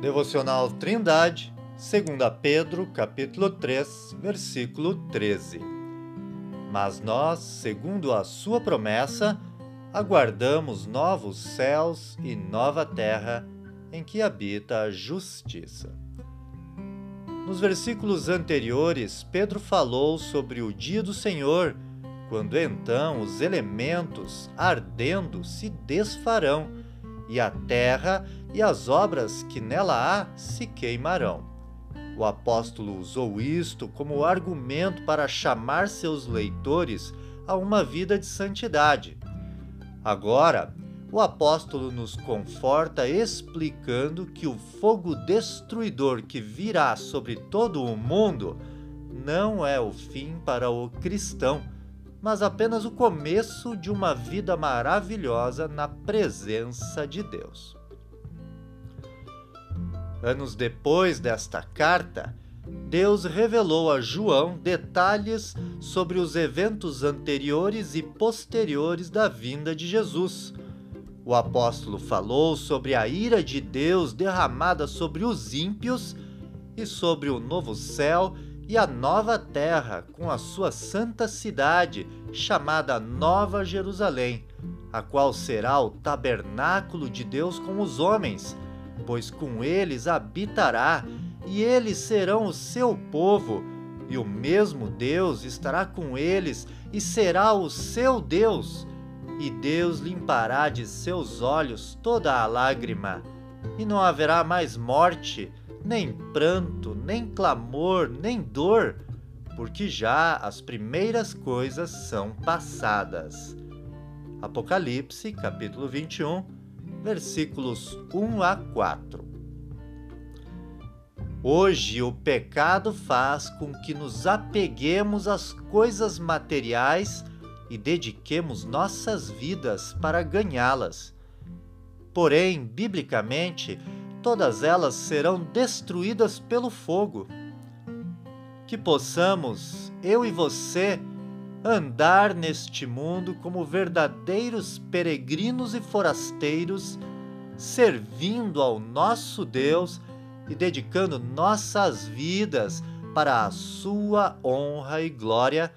Devocional Trindade, 2 Pedro, capítulo 3, versículo 13. Mas nós, segundo a sua promessa, aguardamos novos céus e nova terra em que habita a justiça. Nos versículos anteriores, Pedro falou sobre o dia do Senhor, quando então os elementos ardendo se desfarão e a terra e as obras que nela há se queimarão. O apóstolo usou isto como argumento para chamar seus leitores a uma vida de santidade. Agora, o apóstolo nos conforta explicando que o fogo destruidor que virá sobre todo o mundo não é o fim para o cristão mas apenas o começo de uma vida maravilhosa na presença de Deus. Anos depois desta carta, Deus revelou a João detalhes sobre os eventos anteriores e posteriores da vinda de Jesus. O apóstolo falou sobre a ira de Deus derramada sobre os ímpios e sobre o novo céu e a nova terra com a sua santa cidade, chamada Nova Jerusalém, a qual será o tabernáculo de Deus com os homens, pois com eles habitará, e eles serão o seu povo, e o mesmo Deus estará com eles e será o seu Deus. E Deus limpará de seus olhos toda a lágrima, e não haverá mais morte, nem pranto, nem clamor, nem dor, porque já as primeiras coisas são passadas. Apocalipse, capítulo 21, versículos 1 a 4. Hoje o pecado faz com que nos apeguemos às coisas materiais e dediquemos nossas vidas para ganhá-las. Porém, biblicamente, todas elas serão destruídas pelo fogo. Que possamos, eu e você, andar neste mundo como verdadeiros peregrinos e forasteiros, servindo ao nosso Deus e dedicando nossas vidas para a sua honra e glória,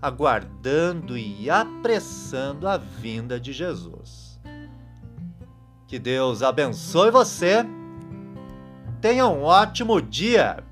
aguardando e apressando a vinda de Jesus. Que Deus abençoe você Tenha um ótimo dia!